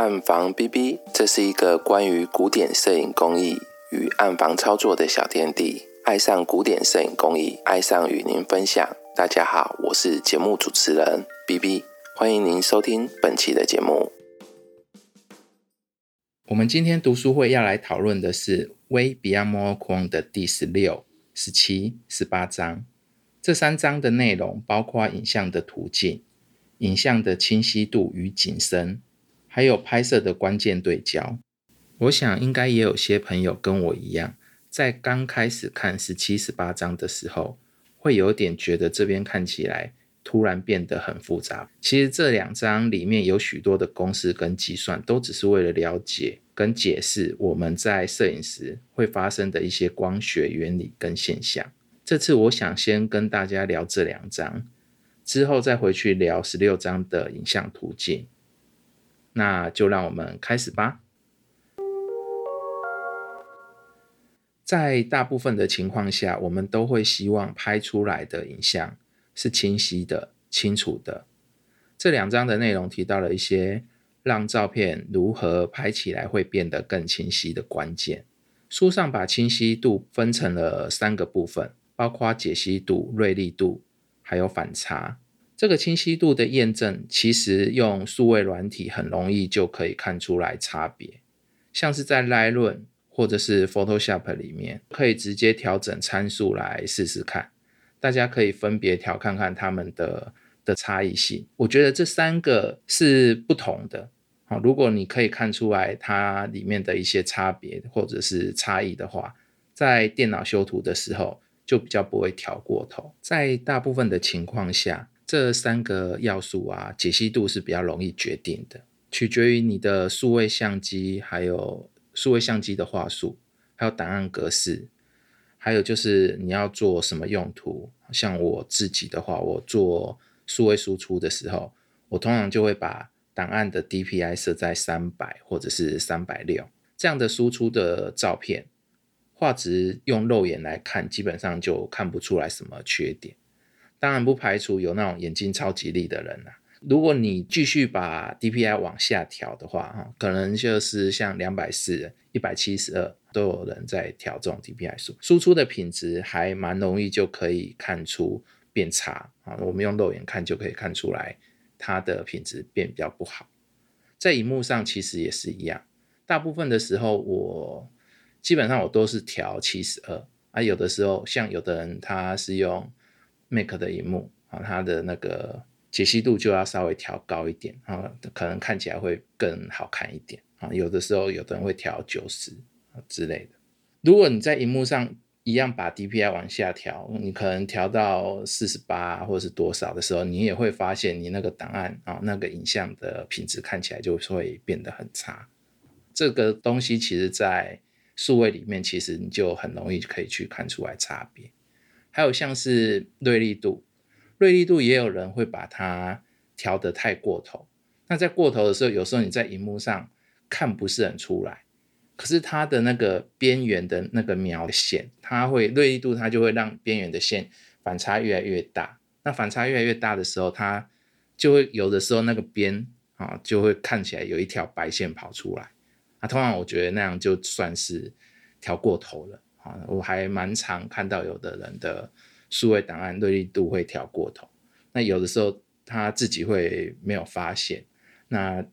暗房 B B，这是一个关于古典摄影工艺与暗房操作的小天地。爱上古典摄影工艺，爱上与您分享。大家好，我是节目主持人 B B，欢迎您收听本期的节目。我们今天读书会要来讨论的是《微比亚摩框的第十六、十七、十八章。这三章的内容包括影像的途径。影像的清晰度与景深，还有拍摄的关键对焦。我想应该也有些朋友跟我一样，在刚开始看十七、十八章的时候，会有点觉得这边看起来突然变得很复杂。其实这两章里面有许多的公式跟计算，都只是为了了解跟解释我们在摄影时会发生的一些光学原理跟现象。这次我想先跟大家聊这两章。之后再回去聊十六章的影像途径，那就让我们开始吧。在大部分的情况下，我们都会希望拍出来的影像是清晰的、清楚的。这两章的内容提到了一些让照片如何拍起来会变得更清晰的关键。书上把清晰度分成了三个部分，包括解析度、锐利度。还有反差，这个清晰度的验证，其实用数位软体很容易就可以看出来差别。像是在 Lightroom 或者是 Photoshop 里面，可以直接调整参数来试试看。大家可以分别调看看它们的的差异性。我觉得这三个是不同的。好，如果你可以看出来它里面的一些差别或者是差异的话，在电脑修图的时候。就比较不会调过头，在大部分的情况下，这三个要素啊，解析度是比较容易决定的，取决于你的数位相机，还有数位相机的画素，还有档案格式，还有就是你要做什么用途。像我自己的话，我做数位输出的时候，我通常就会把档案的 DPI 设在三百或者是三百六，这样的输出的照片。画质用肉眼来看，基本上就看不出来什么缺点。当然不排除有那种眼睛超级利的人啦。如果你继续把 DPI 往下调的话，哈，可能就是像两百四、一百七十二都有人在调这种 DPI 数，输出的品质还蛮容易就可以看出变差啊。我们用肉眼看就可以看出来它的品质变比较不好。在荧幕上其实也是一样，大部分的时候我。基本上我都是调七十二啊，有的时候像有的人他是用 Mac 的荧幕啊，它的那个解析度就要稍微调高一点啊，可能看起来会更好看一点啊。有的时候有的人会调九十啊之类的。如果你在荧幕上一样把 DPI 往下调，你可能调到四十八或者是多少的时候，你也会发现你那个档案啊，那个影像的品质看起来就会变得很差。这个东西其实在数位里面其实你就很容易可以去看出来差别，还有像是锐利度，锐利度也有人会把它调得太过头。那在过头的时候，有时候你在荧幕上看不是很出来，可是它的那个边缘的那个描线，它会锐利度，它就会让边缘的线反差越来越大。那反差越来越大的时候，它就会有的时候那个边啊就会看起来有一条白线跑出来。啊，通常我觉得那样就算是调过头了啊！我还蛮常看到有的人的数位档案锐利度会调过头，那有的时候他自己会没有发现。那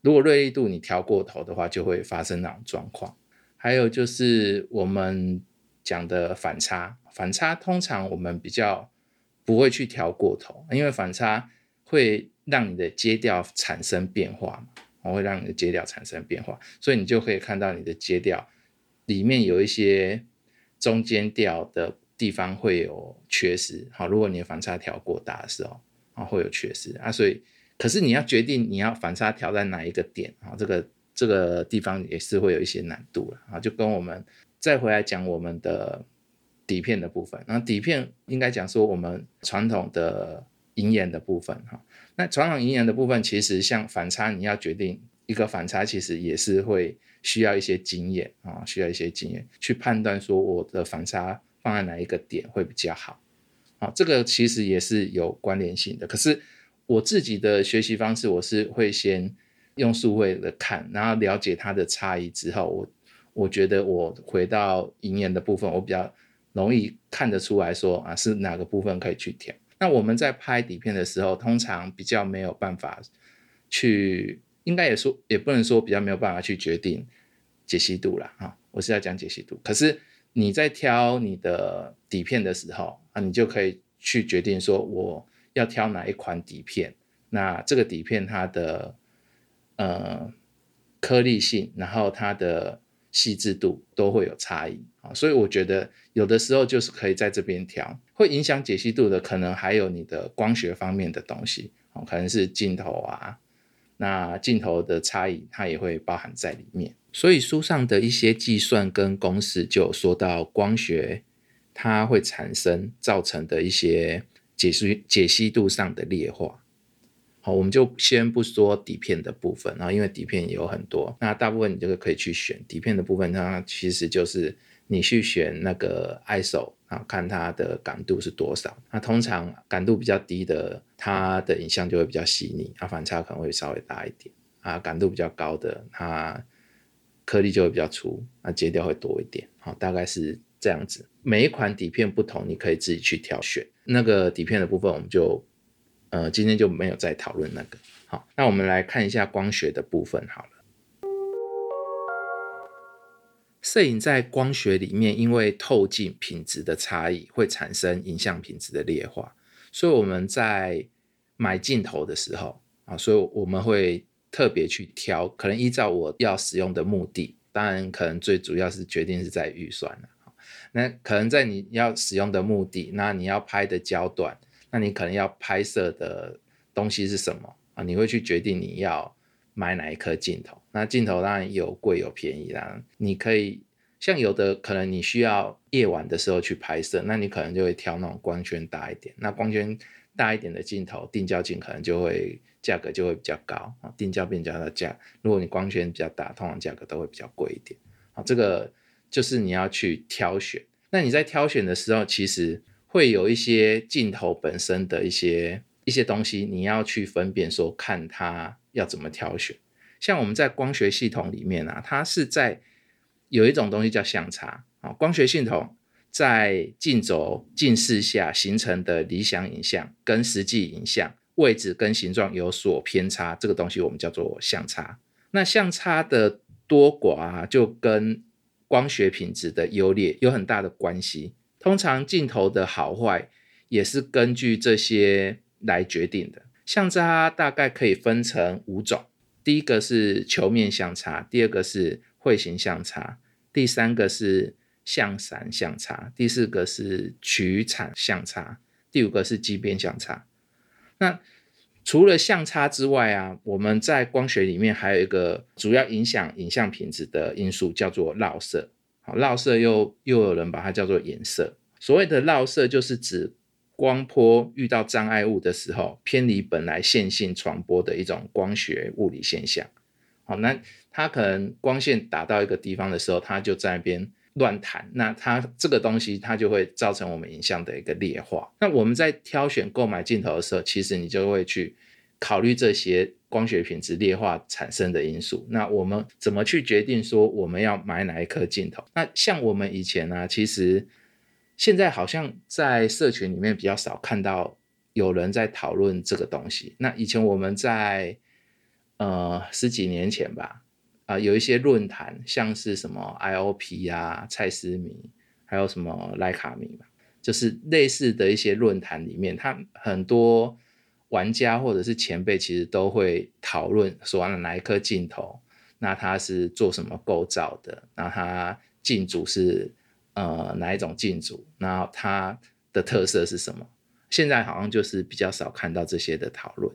如果锐利度你调过头的话，就会发生那种状况。还有就是我们讲的反差，反差通常我们比较不会去调过头，因为反差会让你的阶调产生变化嘛。会让你的阶调产生变化，所以你就可以看到你的阶调里面有一些中间调的地方会有缺失。好，如果你的反差调过大的时候啊，会有缺失啊。所以，可是你要决定你要反差调在哪一个点啊，这个这个地方也是会有一些难度了啊。就跟我们再回来讲我们的底片的部分，那底片应该讲说我们传统的银眼的部分哈。那传统银眼的部分，其实像反差，你要决定一个反差，其实也是会需要一些经验啊，需要一些经验去判断说我的反差放在哪一个点会比较好。啊，这个其实也是有关联性的。可是我自己的学习方式，我是会先用数位的看，然后了解它的差异之后，我我觉得我回到银盐的部分，我比较容易看得出来说啊是哪个部分可以去调。那我们在拍底片的时候，通常比较没有办法去，应该也说也不能说比较没有办法去决定解析度了啊。我是要讲解析度，可是你在挑你的底片的时候啊，你就可以去决定说我要挑哪一款底片。那这个底片它的呃颗粒性，然后它的细致度都会有差异啊，所以我觉得有的时候就是可以在这边调。会影响解析度的，可能还有你的光学方面的东西哦，可能是镜头啊，那镜头的差异它也会包含在里面。所以书上的一些计算跟公式就说到光学它会产生造成的一些解析解析度上的劣化。好，我们就先不说底片的部分，然后因为底片也有很多，那大部分你这个可以去选底片的部分，它其实就是你去选那个 ISO。啊，看它的感度是多少。那通常感度比较低的，它的影像就会比较细腻，啊，反差可能会稍微大一点。啊，感度比较高的，它颗粒就会比较粗，那截掉会多一点。好，大概是这样子。每一款底片不同，你可以自己去挑选。那个底片的部分，我们就呃今天就没有再讨论那个。好，那我们来看一下光学的部分好了。摄影在光学里面，因为透镜品质的差异，会产生影像品质的劣化。所以我们在买镜头的时候啊，所以我们会特别去挑，可能依照我要使用的目的，当然可能最主要是决定是在预算了。那可能在你要使用的目的，那你要拍的焦段，那你可能要拍摄的东西是什么啊？你会去决定你要。买哪一颗镜头？那镜头当然有贵有便宜啦。你可以像有的可能你需要夜晚的时候去拍摄，那你可能就会挑那种光圈大一点。那光圈大一点的镜头，定焦镜可能就会价格就会比较高啊。定焦变焦的价，如果你光圈比较大，通常价格都会比较贵一点啊。这个就是你要去挑选。那你在挑选的时候，其实会有一些镜头本身的一些一些东西，你要去分辨说看它。要怎么挑选？像我们在光学系统里面啊，它是在有一种东西叫相差啊。光学系统在镜轴近视下形成的理想影像跟实际影像位置跟形状有所偏差，这个东西我们叫做相差。那相差的多寡，就跟光学品质的优劣有很大的关系。通常镜头的好坏也是根据这些来决定的。相差大概可以分成五种，第一个是球面相差，第二个是会形相差，第三个是相散相差，第四个是曲产相差，第五个是畸变相差。那除了相差之外啊，我们在光学里面还有一个主要影响影像品质的因素，叫做绕色。好，绕色又又有人把它叫做颜色。所谓的绕色，就是指光波遇到障碍物的时候，偏离本来线性传播的一种光学物理现象。好，那它可能光线打到一个地方的时候，它就在那边乱弹，那它这个东西它就会造成我们影像的一个劣化。那我们在挑选购买镜头的时候，其实你就会去考虑这些光学品质劣化产生的因素。那我们怎么去决定说我们要买哪一颗镜头？那像我们以前呢，其实。现在好像在社群里面比较少看到有人在讨论这个东西。那以前我们在呃十几年前吧，啊有一些论坛，像是什么 IOP 啊、蔡思米，还有什么莱卡米嘛，就是类似的一些论坛里面，他很多玩家或者是前辈其实都会讨论说，哪一颗镜头，那它是做什么构造的，那它镜组是。呃，哪一种镜组？那它的特色是什么？现在好像就是比较少看到这些的讨论。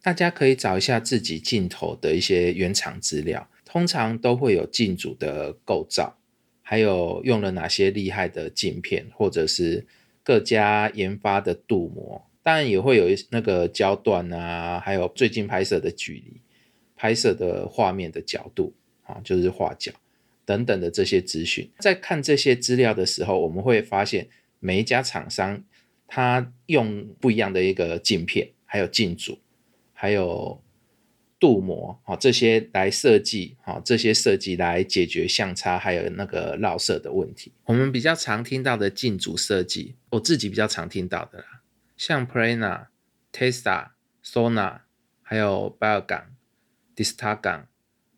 大家可以找一下自己镜头的一些原厂资料，通常都会有镜组的构造，还有用了哪些厉害的镜片，或者是各家研发的镀膜。当然也会有一那个焦段啊，还有最近拍摄的距离、拍摄的画面的角度啊，就是画角。等等的这些资讯，在看这些资料的时候，我们会发现每一家厂商它用不一样的一个镜片，还有镜组，还有镀膜，好这些来设计，好这些设计来解决相差还有那个绕射的问题。我们比较常听到的镜组设计，我自己比较常听到的啦，像 Prana、Testa、Sona，还有 b i o g a n Distagon、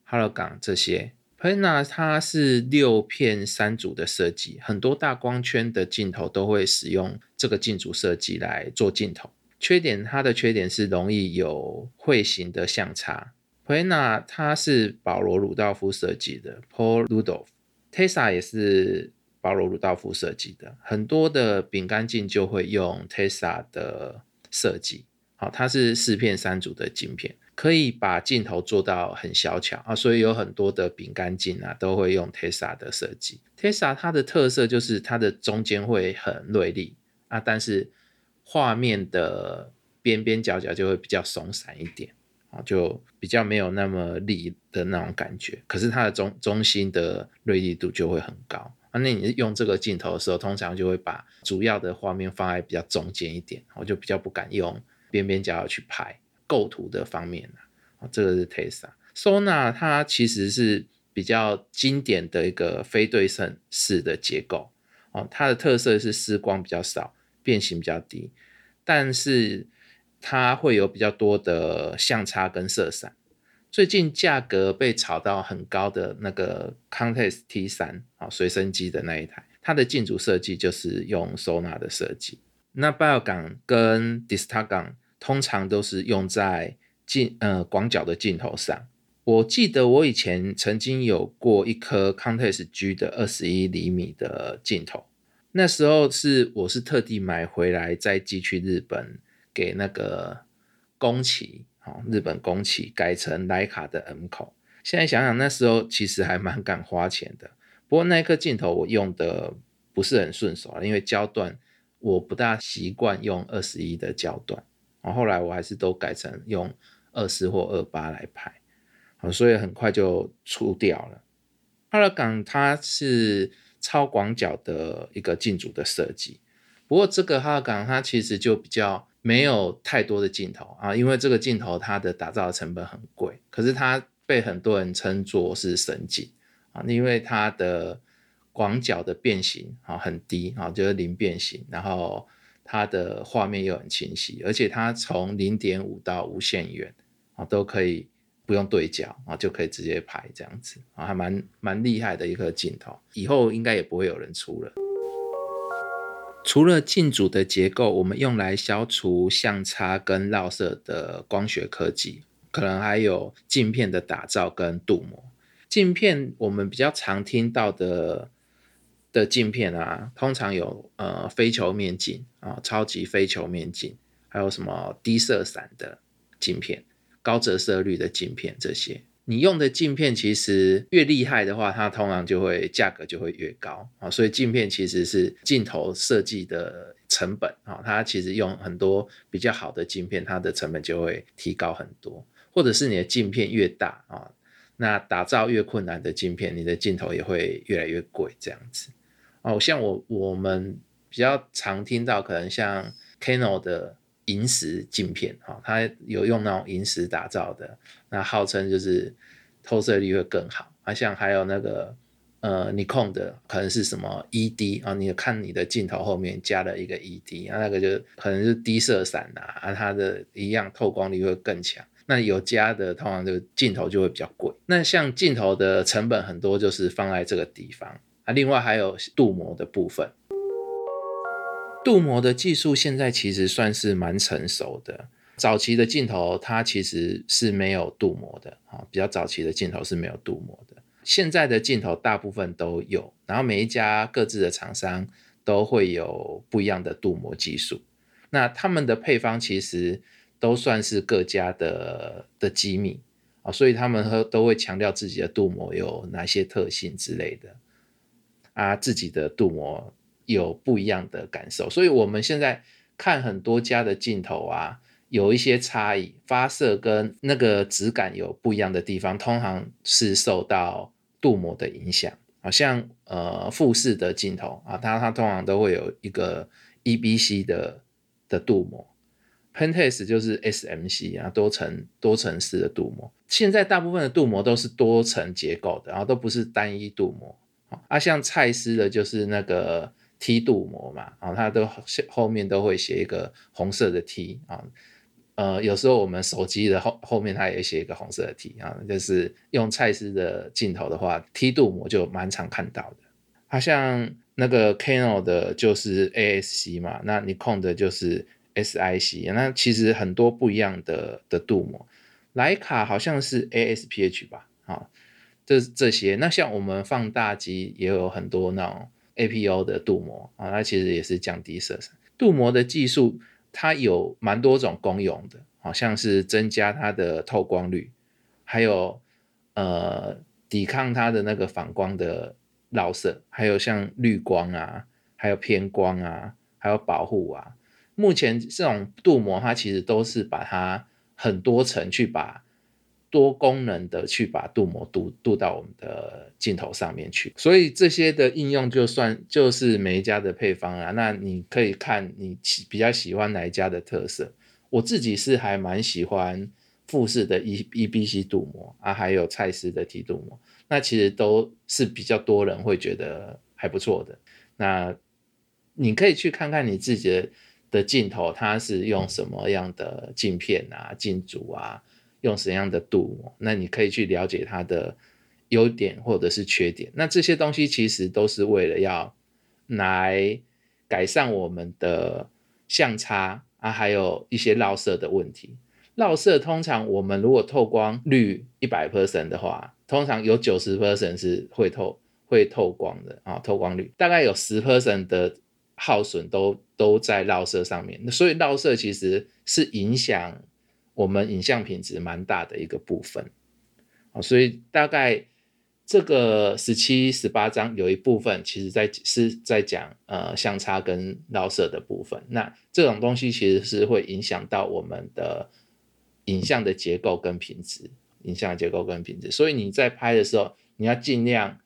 Halogon 这些。Pena 它是六片三组的设计，很多大光圈的镜头都会使用这个镜组设计来做镜头。缺点，它的缺点是容易有会形的相差。Pena 它是保罗·鲁道夫设计的，Paul Rudolph，Tessa 也是保罗·鲁道夫设计的。很多的饼干镜就会用 Tessa 的设计，好，它是四片三组的镜片，可以把镜头做到很小巧啊，所以有很多的饼干镜啊都会用 Tessa 的设计。Tessa 它的特色就是它的中间会很锐利啊，但是画面的边边角角就会比较松散一点啊，就比较没有那么利的那种感觉。可是它的中中心的锐利度就会很高啊。那你用这个镜头的时候，通常就会把主要的画面放在比较中间一点，我就比较不敢用边边角角去拍构图的方面啊。这个是 Tessa Sona，它其实是比较经典的一个非对称式的结构哦，它的特色是丝光比较少。变形比较低，但是它会有比较多的相差跟色散。最近价格被炒到很高的那个 Context T 三啊，随身机的那一台，它的镜组设计就是用 Sona 的设计。那 Bio 港跟 Distagon 通常都是用在镜呃广角的镜头上。我记得我以前曾经有过一颗 Context G 的二十一厘米的镜头。那时候是我是特地买回来再寄去日本给那个宫崎，哦，日本宫崎改成徕卡的 M 口。现在想想那时候其实还蛮敢花钱的。不过那颗镜头我用的不是很顺手啊，因为焦段我不大习惯用二十一的焦段，然后来我还是都改成用二四或二八来拍，好，所以很快就出掉了。哈勒港它是。超广角的一个镜组的设计，不过这个哈港它其实就比较没有太多的镜头啊，因为这个镜头它的打造成本很贵，可是它被很多人称作是神镜啊，因为它的广角的变形啊很低啊，就是零变形，然后它的画面又很清晰，而且它从零点五到无限远啊都可以。不用对焦啊，就可以直接拍这样子啊，还蛮蛮厉害的一个镜头，以后应该也不会有人出了。除了镜组的结构，我们用来消除相差跟绕射的光学科技，可能还有镜片的打造跟镀膜。镜片我们比较常听到的的镜片啊，通常有呃非球面镜啊，超级非球面镜，还有什么低色散的镜片。高折射率的镜片，这些你用的镜片其实越厉害的话，它通常就会价格就会越高啊。所以镜片其实是镜头设计的成本啊，它其实用很多比较好的镜片，它的成本就会提高很多。或者是你的镜片越大啊，那打造越困难的镜片，你的镜头也会越来越贵这样子哦。像我我们比较常听到，可能像 Canon 的。萤石镜片，哈，它有用那种萤石打造的，那号称就是透射率会更好。啊，像还有那个呃，尼控的可能是什么 ED 啊，你看你的镜头后面加了一个 ED，啊，那个就可能是低色散呐，啊，它的一样透光率会更强。那有加的，通常就镜头就会比较贵。那像镜头的成本很多就是放在这个地方啊，另外还有镀膜的部分。镀膜的技术现在其实算是蛮成熟的。早期的镜头它其实是没有镀膜的啊，比较早期的镜头是没有镀膜的。现在的镜头大部分都有，然后每一家各自的厂商都会有不一样的镀膜技术。那他们的配方其实都算是各家的的机密啊，所以他们都都会强调自己的镀膜有哪些特性之类的啊，自己的镀膜。有不一样的感受，所以我们现在看很多家的镜头啊，有一些差异，发射跟那个质感有不一样的地方，通常是受到镀膜的影响。好像呃富士的镜头啊，它它通常都会有一个 E B C 的的镀膜，Pentax 就是 SMC 啊，多层多层式的镀膜。现在大部分的镀膜都是多层结构的，然后都不是单一镀膜。啊，像蔡司的就是那个梯度膜嘛，啊，它都后面都会写一个红色的 T 啊。呃，有时候我们手机的后后面它也写一个红色的 T 啊，就是用蔡司的镜头的话梯度膜就蛮常看到的。啊像那个 Canon 的就是 ASC 嘛，那你控的就是。SIC，那其实很多不一样的的镀膜，徕卡好像是 ASPH 吧，啊，这这些，那像我们放大机也有很多那种 APO 的镀膜啊，它其实也是降低色散。镀膜的技术它有蛮多种功用的，好像是增加它的透光率，还有呃抵抗它的那个反光的绕射，还有像滤光啊，还有偏光啊，还有保护啊。目前这种镀膜，它其实都是把它很多层去把多功能的去把镀膜镀镀到我们的镜头上面去，所以这些的应用就算就是每一家的配方啊，那你可以看你喜比较喜欢哪一家的特色。我自己是还蛮喜欢富士的 E E B C 镀膜啊，还有蔡司的 T 镀膜，那其实都是比较多人会觉得还不错的。那你可以去看看你自己的。的镜头，它是用什么样的镜片啊、镜组啊，用什么样的镀膜？那你可以去了解它的优点或者是缺点。那这些东西其实都是为了要来改善我们的相差啊，还有一些绕色的问题。绕色通常我们如果透光率一百 percent 的话，通常有九十 percent 是会透会透光的啊，透光率大概有十 percent 的。耗损都都在绕色上面，所以绕色其实是影响我们影像品质蛮大的一个部分。啊，所以大概这个十七、十八章有一部分其实在是在讲呃相差跟绕色的部分，那这种东西其实是会影响到我们的影像的结构跟品质，影像结构跟品质，所以你在拍的时候你要尽量。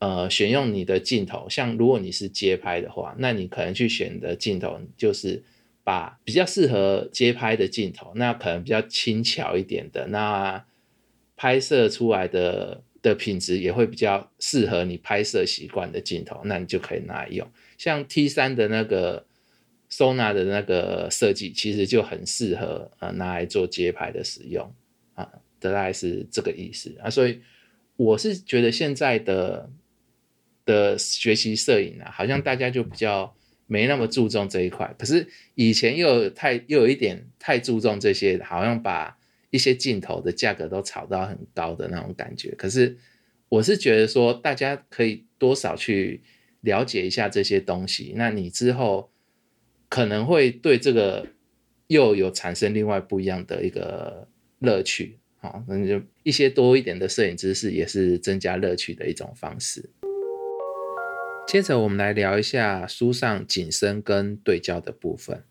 呃，选用你的镜头，像如果你是街拍的话，那你可能去选的镜头就是把比较适合街拍的镜头，那可能比较轻巧一点的，那拍摄出来的的品质也会比较适合你拍摄习惯的镜头，那你就可以拿来用。像 T 三的那个 Sona 的那个设计，其实就很适合呃拿来做街拍的使用啊，大概是这个意思啊。所以我是觉得现在的。的学习摄影啊，好像大家就比较没那么注重这一块。可是以前又太又有一点太注重这些，好像把一些镜头的价格都炒到很高的那种感觉。可是我是觉得说，大家可以多少去了解一下这些东西，那你之后可能会对这个又有产生另外不一样的一个乐趣。好，那就一些多一点的摄影知识，也是增加乐趣的一种方式。接着我们来聊一下书上景深跟对焦的部分。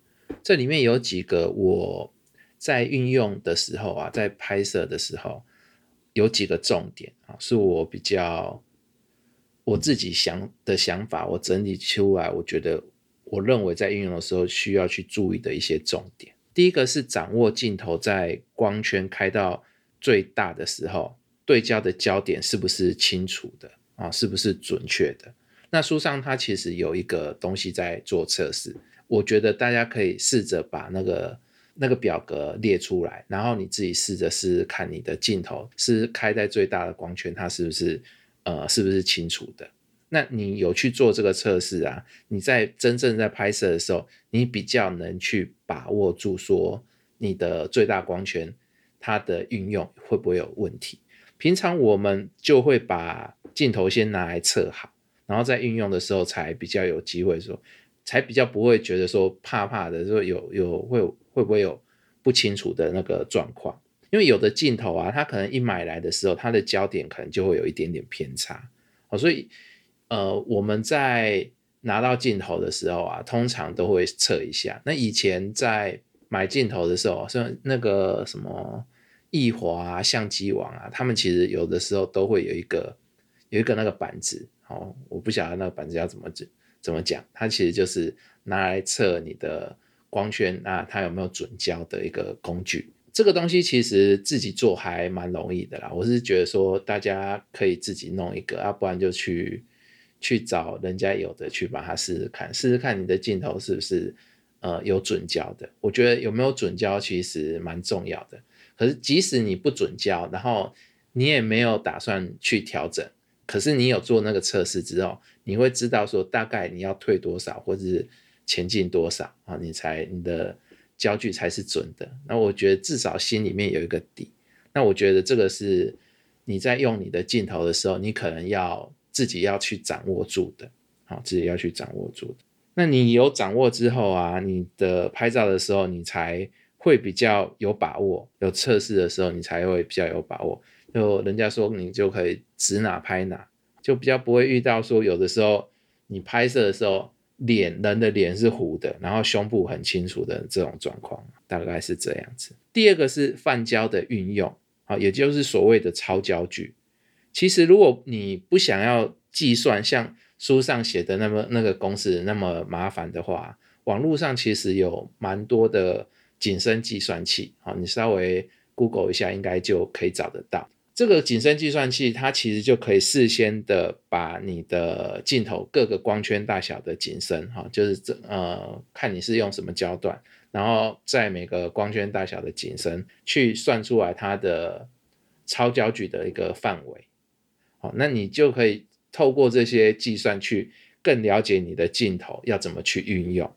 这里面有几个我在运用的时候啊，在拍摄的时候有几个重点啊，是我比较我自己想的想法，我整理出来，我觉得我认为在运用的时候需要去注意的一些重点。第一个是掌握镜头在光圈开到最大的时候，对焦的焦点是不是清楚的啊，是不是准确的。那书上它其实有一个东西在做测试，我觉得大家可以试着把那个那个表格列出来，然后你自己试着试试看你的镜头是开在最大的光圈，它是不是呃是不是清楚的？那你有去做这个测试啊？你在真正在拍摄的时候，你比较能去把握住说你的最大光圈它的运用会不会有问题？平常我们就会把镜头先拿来测好。然后在运用的时候才比较有机会说，才比较不会觉得说怕怕的，说有有会会不会有不清楚的那个状况？因为有的镜头啊，它可能一买来的时候，它的焦点可能就会有一点点偏差，哦，所以呃我们在拿到镜头的时候啊，通常都会测一下。那以前在买镜头的时候，像那个什么易华相机网啊，他们其实有的时候都会有一个有一个那个板子。好，我不晓得那个板子要怎么怎怎么讲，它其实就是拿来测你的光圈那，它有没有准焦的一个工具。这个东西其实自己做还蛮容易的啦。我是觉得说大家可以自己弄一个，要不然就去去找人家有的去把它试试看，试试看你的镜头是不是呃有准焦的。我觉得有没有准焦其实蛮重要的。可是即使你不准焦，然后你也没有打算去调整，可是你有做那个测试之后，你会知道说大概你要退多少，或者是前进多少啊，你才你的。焦距才是准的，那我觉得至少心里面有一个底。那我觉得这个是你在用你的镜头的时候，你可能要自己要去掌握住的，好，自己要去掌握住的。那你有掌握之后啊，你的拍照的时候，你才会比较有把握；有测试的时候，你才会比较有把握。就人家说你就可以指哪拍哪，就比较不会遇到说有的时候你拍摄的时候。脸人的脸是糊的，然后胸部很清楚的这种状况，大概是这样子。第二个是泛焦的运用，啊，也就是所谓的超焦距。其实如果你不想要计算像书上写的那么那个公式那么麻烦的话，网络上其实有蛮多的景深计算器，啊，你稍微 Google 一下，应该就可以找得到。这个景深计算器，它其实就可以事先的把你的镜头各个光圈大小的景深，哈，就是这呃，看你是用什么焦段，然后在每个光圈大小的景深去算出来它的超焦距的一个范围，好，那你就可以透过这些计算去更了解你的镜头要怎么去运用，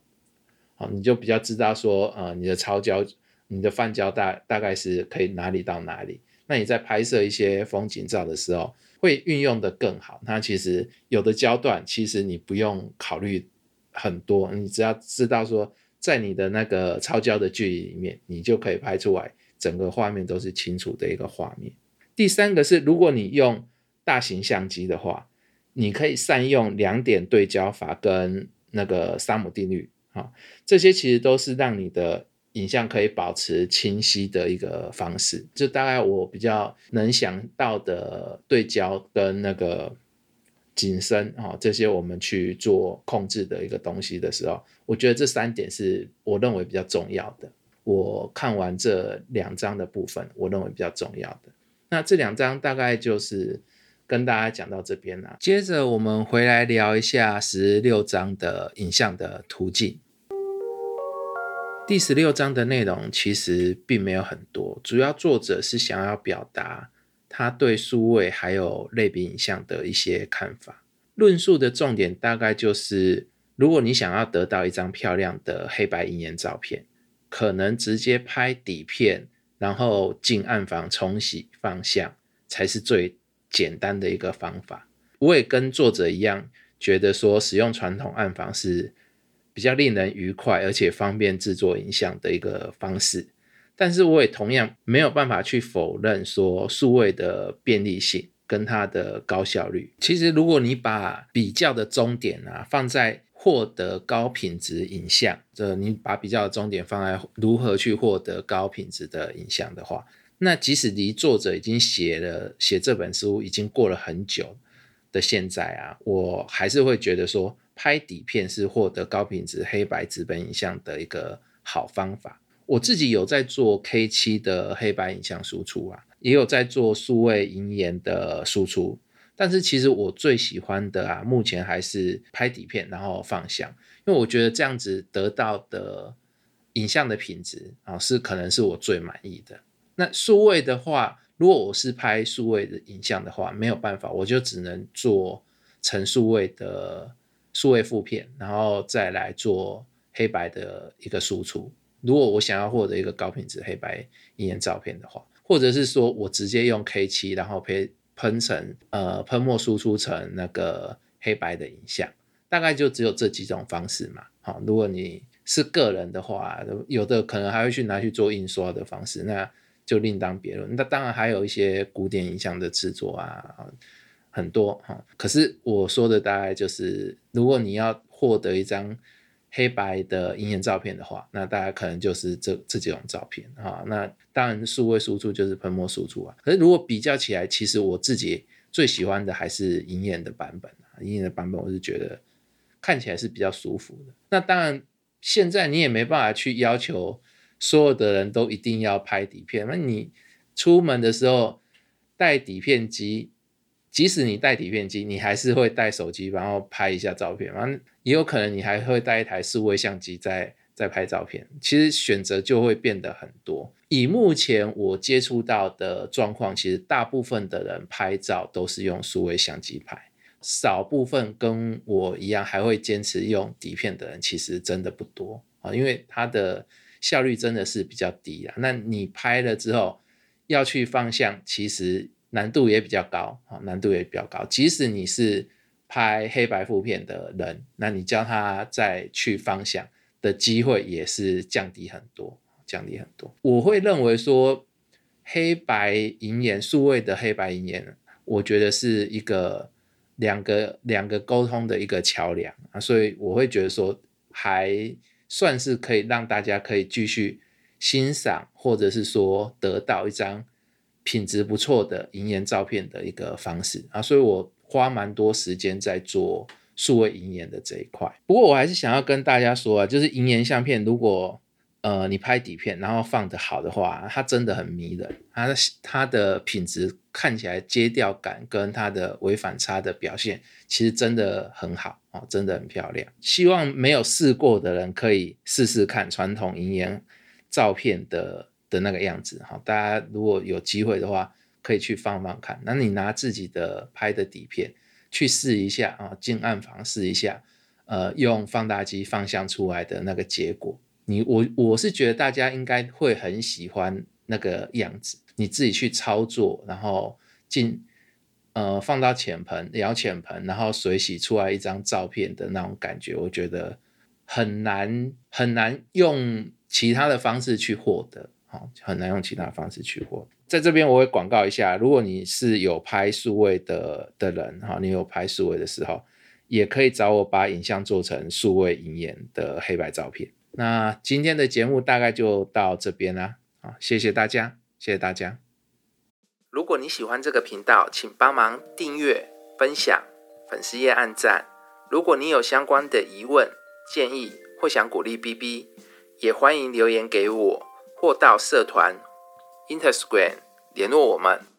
好，你就比较知道说，呃，你的超焦、你的泛焦大大概是可以哪里到哪里。那你在拍摄一些风景照的时候，会运用的更好。那其实有的焦段，其实你不用考虑很多，你只要知道说，在你的那个超焦的距离里面，你就可以拍出来整个画面都是清楚的一个画面。第三个是，如果你用大型相机的话，你可以善用两点对焦法跟那个沙姆定律啊，这些其实都是让你的。影像可以保持清晰的一个方式，就大概我比较能想到的对焦跟那个景深啊，这些我们去做控制的一个东西的时候，我觉得这三点是我认为比较重要的。我看完这两张的部分，我认为比较重要的。那这两张大概就是跟大家讲到这边了。接着我们回来聊一下十六张的影像的途径。第十六章的内容其实并没有很多，主要作者是想要表达他对数位还有类比影像的一些看法。论述的重点大概就是，如果你想要得到一张漂亮的黑白银眼照片，可能直接拍底片，然后进暗房冲洗放相，才是最简单的一个方法。我也跟作者一样，觉得说使用传统暗房是。比较令人愉快而且方便制作影像的一个方式，但是我也同样没有办法去否认说数位的便利性跟它的高效率。其实，如果你把比较的终点啊放在获得高品质影像，这你把比较的终点放在如何去获得高品质的影像的话，那即使离作者已经写了写这本书已经过了很久的现在啊，我还是会觉得说。拍底片是获得高品质黑白纸本影像的一个好方法。我自己有在做 K 七的黑白影像输出啊，也有在做数位银盐的输出。但是其实我最喜欢的啊，目前还是拍底片然后放相，因为我觉得这样子得到的影像的品质啊，是可能是我最满意的。那数位的话，如果我是拍数位的影像的话，没有办法，我就只能做成数位的。数位负片，然后再来做黑白的一个输出。如果我想要获得一个高品质黑白影眼照片的话，或者是说我直接用 K 七，然后喷喷成呃喷墨输出成那个黑白的影像，大概就只有这几种方式嘛。好，如果你是个人的话，有的可能还会去拿去做印刷的方式，那就另当别论。那当然还有一些古典影像的制作啊。很多哈，可是我说的大概就是，如果你要获得一张黑白的银眼照片的话，那大家可能就是这这几种照片哈。那当然数位输出就是喷墨输出啊。可是如果比较起来，其实我自己最喜欢的还是银眼的版本啊。银眼的版本我是觉得看起来是比较舒服的。那当然现在你也没办法去要求所有的人都一定要拍底片。那你出门的时候带底片机，即使你带底片机，你还是会带手机，然后拍一下照片。然后也有可能你还会带一台数位相机在在拍照片。其实选择就会变得很多。以目前我接触到的状况，其实大部分的人拍照都是用数位相机拍。少部分跟我一样还会坚持用底片的人，其实真的不多啊，因为它的效率真的是比较低啊。那你拍了之后要去放相，其实难度也比较高啊，难度也比较高。即使你是拍黑白负片的人，那你叫他再去方向的机会也是降低很多，降低很多。我会认为说黑白银眼数位的黑白银眼，我觉得是一个。两个两个沟通的一个桥梁啊，所以我会觉得说，还算是可以让大家可以继续欣赏，或者是说得到一张品质不错的银盐照片的一个方式啊，所以我花蛮多时间在做数位银盐的这一块。不过我还是想要跟大家说啊，就是银盐相片如果。呃，你拍底片，然后放的好的话，它真的很迷人。它的它的品质看起来接调感跟它的微反差的表现，其实真的很好哦，真的很漂亮。希望没有试过的人可以试试看传统银盐照片的的那个样子哈。大家如果有机会的话，可以去放放看。那你拿自己的拍的底片去试一下啊，进暗房试一下，呃，用放大机放相出来的那个结果。你我我是觉得大家应该会很喜欢那个样子，你自己去操作，然后进呃放到浅盆摇浅盆，然后水洗出来一张照片的那种感觉，我觉得很难很难用其他的方式去获得，好很难用其他方式取货。在这边我会广告一下，如果你是有拍数位的的人哈，你有拍数位的时候，也可以找我把影像做成数位影眼的黑白照片。那今天的节目大概就到这边啦，好，谢谢大家，谢谢大家。如果你喜欢这个频道，请帮忙订阅、分享、粉丝页按赞。如果你有相关的疑问、建议或想鼓励 B B，也欢迎留言给我，或到社团 Instagram 联络我们。